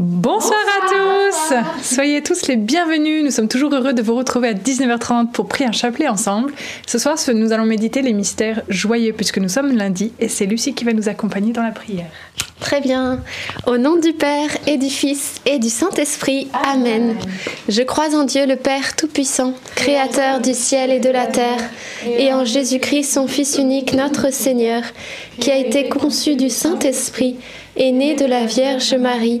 Bonsoir, à tous Soyez tous les bienvenus. Nous sommes toujours heureux de vous retrouver à 19h30 pour prier un chapelet ensemble. Ce soir, nous allons méditer les mystères joyeux puisque nous sommes lundi et c'est Lucie qui va nous accompagner dans la prière. Très bien. Au nom du Père et du Fils et du Saint-Esprit. Amen. Je crois en Dieu le Père Tout-Puissant, Créateur du ciel et de la terre, et en Jésus-Christ, son Fils unique, notre Seigneur, qui a été conçu du Saint-Esprit, et né de la Vierge Marie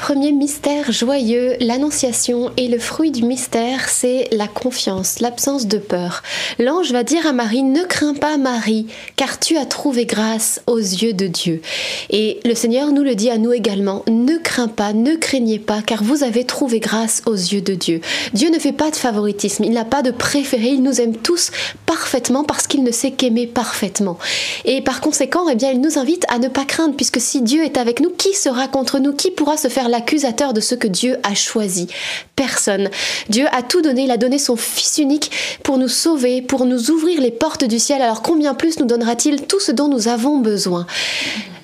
Premier mystère joyeux, l'annonciation et le fruit du mystère, c'est la confiance, l'absence de peur. L'ange va dire à Marie, ne crains pas Marie, car tu as trouvé grâce aux yeux de Dieu. Et le Seigneur nous le dit à nous également, ne crains pas, ne craignez pas, car vous avez trouvé grâce aux yeux de Dieu. Dieu ne fait pas de favoritisme, il n'a pas de préféré, il nous aime tous parfaitement parce qu'il ne sait qu'aimer parfaitement. Et par conséquent, eh bien, il nous invite à ne pas craindre, puisque si Dieu est avec nous, qui sera contre nous Qui pourra se faire l'accusateur de ce que Dieu a choisi. Personne. Dieu a tout donné, il a donné son Fils unique pour nous sauver, pour nous ouvrir les portes du ciel. Alors combien plus nous donnera-t-il tout ce dont nous avons besoin?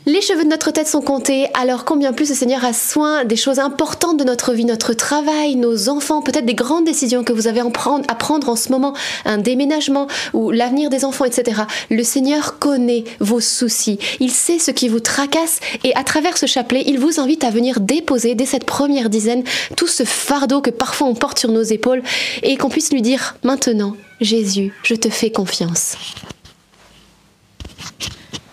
Les cheveux de notre tête sont comptés, alors combien plus le Seigneur a soin des choses importantes de notre vie, notre travail, nos enfants, peut-être des grandes décisions que vous avez à prendre en ce moment, un déménagement ou l'avenir des enfants, etc. Le Seigneur connaît vos soucis, il sait ce qui vous tracasse et à travers ce chapelet, il vous invite à venir déposer dès cette première dizaine tout ce fardeau que parfois on porte sur nos épaules et qu'on puisse lui dire maintenant, Jésus, je te fais confiance.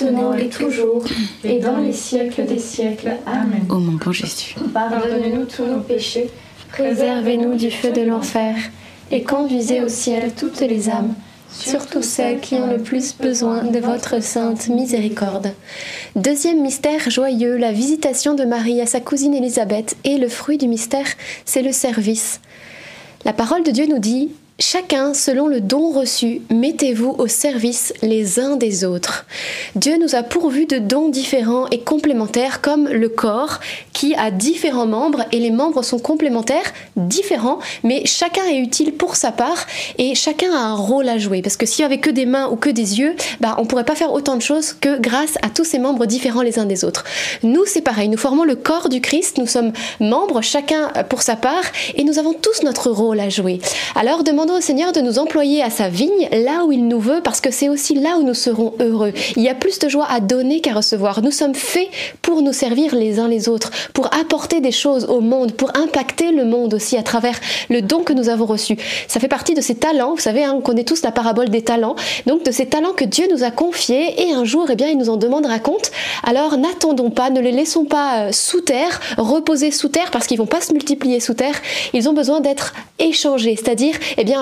maintenant et toujours, et dans les siècles des siècles. Amen. Ô mon bon Jésus, Pardonne-nous tous nos péchés, préservez-nous du feu de l'enfer, et conduisez au ciel toutes les âmes, surtout celles qui ont le plus besoin de votre sainte miséricorde. Deuxième mystère joyeux, la visitation de Marie à sa cousine Élisabeth. Et le fruit du mystère, c'est le service. La parole de Dieu nous dit Chacun, selon le don reçu, mettez-vous au service les uns des autres. Dieu nous a pourvus de dons différents et complémentaires, comme le corps, qui a différents membres, et les membres sont complémentaires, différents, mais chacun est utile pour sa part, et chacun a un rôle à jouer. Parce que s'il n'y avait que des mains ou que des yeux, bah, on ne pourrait pas faire autant de choses que grâce à tous ces membres différents les uns des autres. Nous, c'est pareil, nous formons le corps du Christ, nous sommes membres, chacun pour sa part, et nous avons tous notre rôle à jouer. Alors demandons au Seigneur de nous employer à sa vigne, là où il nous veut, parce que c'est aussi là où nous serons heureux. Il y a plus de joie à donner qu'à recevoir. Nous sommes faits pour nous servir les uns les autres, pour apporter des choses au monde, pour impacter le monde aussi à travers le don que nous avons reçu. Ça fait partie de ces talents, vous savez, hein, on connaît tous la parabole des talents, donc de ces talents que Dieu nous a confiés, et un jour, eh bien, il nous en demandera compte. Alors n'attendons pas, ne les laissons pas euh, sous terre, reposer sous terre, parce qu'ils vont pas se multiplier sous terre. Ils ont besoin d'être échangés, c'est-à-dire, eh bien,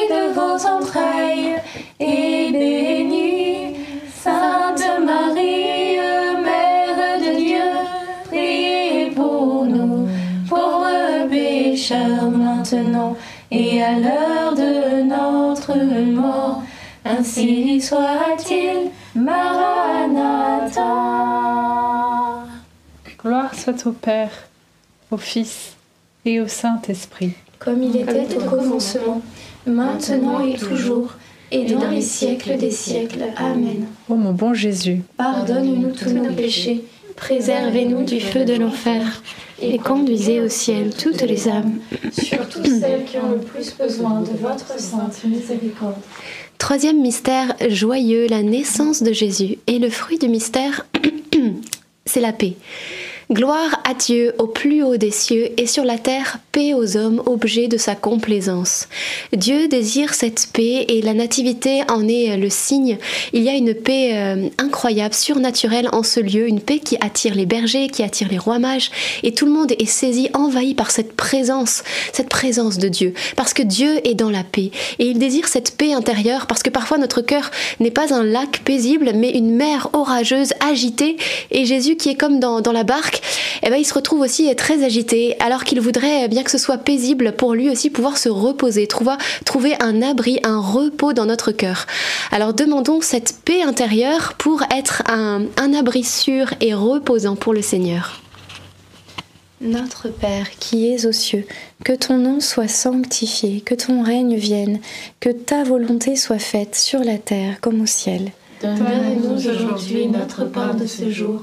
fruit de vos entrailles, est béni. Sainte Marie, Mère de Dieu, priez pour nous, pauvres pécheurs, maintenant et à l'heure de notre mort. Ainsi soit-il, Maranatha. gloire soit au Père, au Fils et au Saint-Esprit. Comme il était au commencement, maintenant et toujours, et dans les siècles des siècles. Amen. Ô mon bon Jésus, Pardonne-nous tous nos péchés, préservez-nous du feu de l'enfer, et conduisez au ciel toutes les âmes, surtout celles qui ont le plus besoin de votre sainte miséricorde. Troisième mystère joyeux, la naissance de Jésus. Et le fruit du mystère, c'est la paix. Gloire à Dieu au plus haut des cieux et sur la terre paix aux hommes, objet de sa complaisance. Dieu désire cette paix et la nativité en est le signe. Il y a une paix euh, incroyable, surnaturelle en ce lieu, une paix qui attire les bergers, qui attire les rois mages et tout le monde est saisi, envahi par cette présence, cette présence de Dieu, parce que Dieu est dans la paix et il désire cette paix intérieure parce que parfois notre cœur n'est pas un lac paisible mais une mer orageuse, agitée et Jésus qui est comme dans, dans la barque, eh ben, il se retrouve aussi très agité alors qu'il voudrait bien que ce soit paisible pour lui aussi pouvoir se reposer, trouver, trouver un abri, un repos dans notre cœur. Alors demandons cette paix intérieure pour être un, un abri sûr et reposant pour le Seigneur. Notre Père qui es aux cieux, que ton nom soit sanctifié, que ton règne vienne, que ta volonté soit faite sur la terre comme au ciel. Donne-nous aujourd'hui notre pain de ce jour.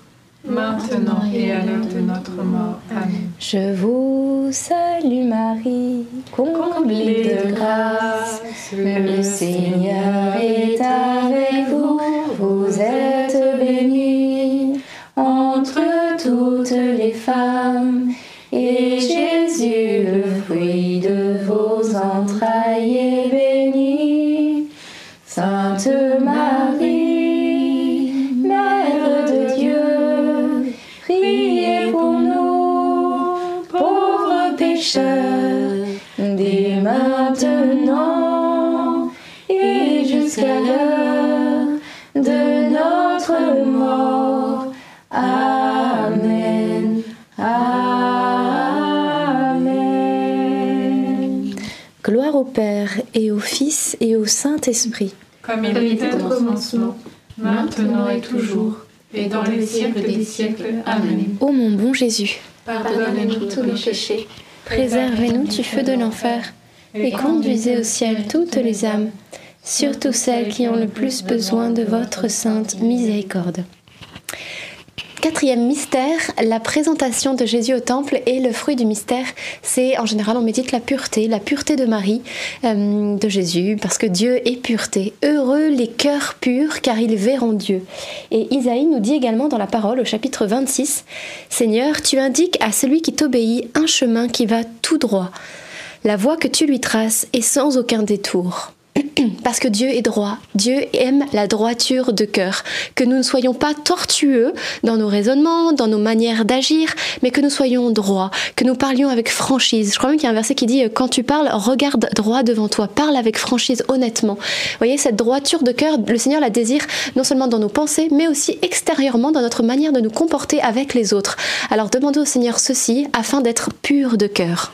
maintenant et à l'heure de notre mort. Amen. Je vous salue Marie, comblée de grâce, le Seigneur est avec vous. Vous maintenant et jusqu'à l'heure de notre mort. Amen. Amen. Gloire au Père et au Fils et au Saint-Esprit. Comme il était au commencement, maintenant et toujours, et dans les siècles des siècles. Amen. Ô mon bon Jésus, Pardonnez-nous tous nos péchés, Préservez-nous du feu de l'enfer et conduisez au ciel toutes les âmes, surtout celles qui ont le plus besoin de votre sainte miséricorde. Quatrième mystère, la présentation de Jésus au temple et le fruit du mystère, c'est en général on médite la pureté, la pureté de Marie, euh, de Jésus, parce que Dieu est pureté. Heureux les cœurs purs, car ils verront Dieu. Et Isaïe nous dit également dans la parole au chapitre 26, Seigneur, tu indiques à celui qui t'obéit un chemin qui va tout droit. La voie que tu lui traces est sans aucun détour. Parce que Dieu est droit, Dieu aime la droiture de cœur, que nous ne soyons pas tortueux dans nos raisonnements, dans nos manières d'agir, mais que nous soyons droits, que nous parlions avec franchise. Je crois même qu'il y a un verset qui dit quand tu parles, regarde droit devant toi, parle avec franchise, honnêtement. Vous voyez, cette droiture de cœur, le Seigneur la désire non seulement dans nos pensées, mais aussi extérieurement dans notre manière de nous comporter avec les autres. Alors demandez au Seigneur ceci afin d'être pur de cœur.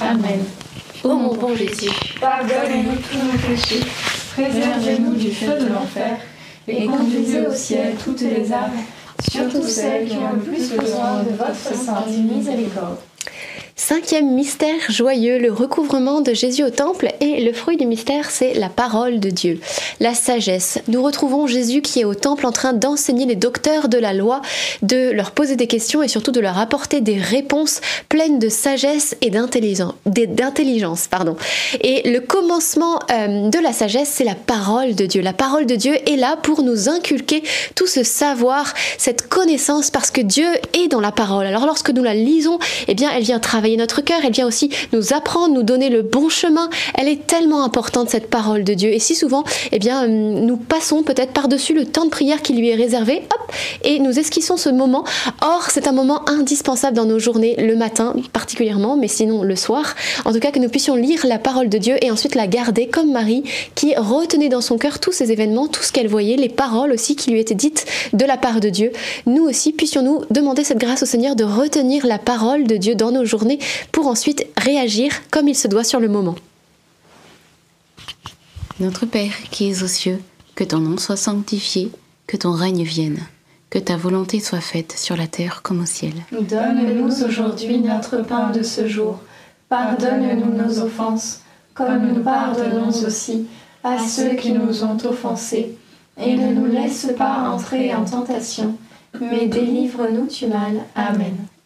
Amen. Ô mon bon Jésus, Pardonnez-nous tous nos péchés, préservez-nous du feu de l'enfer, et conduisez au ciel toutes les âmes, surtout celles qui ont le plus besoin de votre sainte miséricorde. Cinquième mystère joyeux, le recouvrement de Jésus au temple et le fruit du mystère, c'est la parole de Dieu, la sagesse. Nous retrouvons Jésus qui est au temple en train d'enseigner les docteurs de la loi, de leur poser des questions et surtout de leur apporter des réponses pleines de sagesse et d'intelligence. Et le commencement euh, de la sagesse, c'est la parole de Dieu. La parole de Dieu est là pour nous inculquer tout ce savoir, cette connaissance, parce que Dieu est dans la parole. Alors lorsque nous la lisons, eh bien, elle vient travailler notre cœur, elle vient aussi nous apprendre, nous donner le bon chemin. Elle est tellement importante cette parole de Dieu. Et si souvent, eh bien, hum, nous passons peut-être par-dessus le temps de prière qui lui est réservé, hop, et nous esquissons ce moment. Or, c'est un moment indispensable dans nos journées, le matin particulièrement, mais sinon le soir. En tout cas, que nous puissions lire la parole de Dieu et ensuite la garder comme Marie, qui retenait dans son cœur tous ces événements, tout ce qu'elle voyait, les paroles aussi qui lui étaient dites de la part de Dieu. Nous aussi, puissions-nous demander cette grâce au Seigneur de retenir la parole de Dieu dans nos journées pour ensuite réagir comme il se doit sur le moment. Notre Père qui es aux cieux, que ton nom soit sanctifié, que ton règne vienne, que ta volonté soit faite sur la terre comme au ciel. Donne-nous aujourd'hui notre pain de ce jour. Pardonne-nous nos offenses, comme nous pardonnons aussi à ceux qui nous ont offensés. Et ne nous laisse pas entrer en tentation, mais délivre-nous du mal. Amen.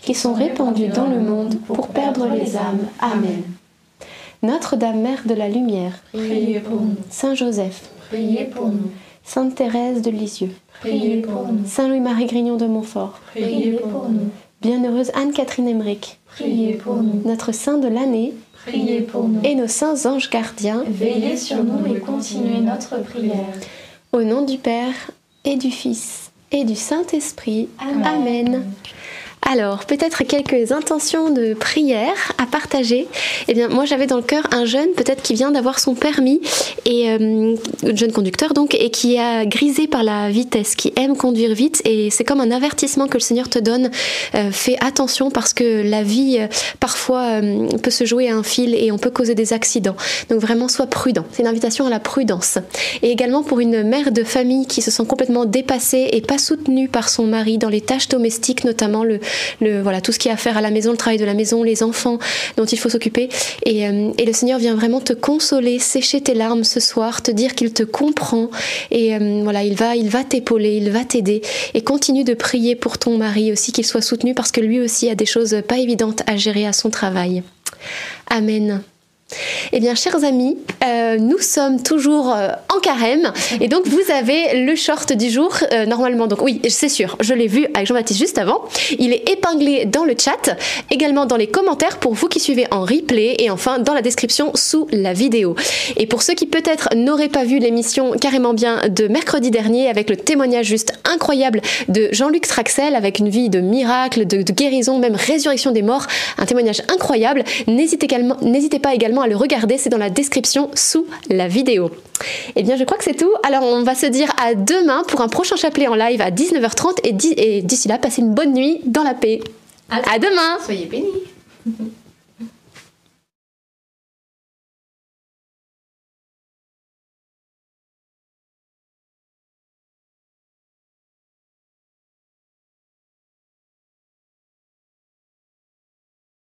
qui sont répandus dans le monde pour perdre les âmes. Amen. Notre-Dame Mère de la Lumière, Priez pour nous, Saint Joseph, priez pour nous, Sainte Thérèse de Lisieux, priez pour nous, Saint Louis-Marie Grignon de Montfort, priez pour nous, Bienheureuse Anne-Catherine Emmerich, priez pour nous, notre Saint de l'année priez pour nous. et nos saints anges gardiens, Veillez sur nous et continuez notre prière. au nom du Père et du Fils et du Saint-Esprit. Amen. Alors, peut-être quelques intentions de prière à partager. Eh bien, moi, j'avais dans le cœur un jeune, peut-être qui vient d'avoir son permis, et euh, jeune conducteur donc, et qui a grisé par la vitesse, qui aime conduire vite, et c'est comme un avertissement que le Seigneur te donne. Euh, fais attention parce que la vie, euh, parfois, euh, peut se jouer à un fil et on peut causer des accidents. Donc, vraiment, sois prudent. C'est une invitation à la prudence. Et également pour une mère de famille qui se sent complètement dépassée et pas soutenue par son mari dans les tâches domestiques, notamment le, le, voilà, tout ce qui a à faire à la maison, le travail de la maison, les enfants dont il faut s'occuper. Et, euh, et le Seigneur vient vraiment te consoler, sécher tes larmes ce soir, te dire qu'il te comprend. Et euh, voilà, il va, il va t'épauler, il va t'aider. Et continue de prier pour ton mari aussi, qu'il soit soutenu parce que lui aussi a des choses pas évidentes à gérer à son travail. Amen. Eh bien, chers amis, euh, nous sommes toujours euh, en carême et donc vous avez le short du jour euh, normalement. Donc oui, c'est sûr, je l'ai vu avec Jean-Baptiste juste avant. Il est épinglé dans le chat, également dans les commentaires pour vous qui suivez en replay et enfin dans la description sous la vidéo. Et pour ceux qui peut-être n'auraient pas vu l'émission carrément bien de mercredi dernier avec le témoignage juste incroyable de Jean-Luc Straxel avec une vie de miracle, de, guérison, même résurrection des morts, un témoignage incroyable. N'hésitez pas également à le regarder, c'est dans la description sous la vidéo. Eh bien, je crois que c'est tout. Alors, on va se dire à demain pour un prochain chapelet en live à 19h30 et di- et d'ici là, passez une bonne nuit dans la paix. À demain Soyez bénis.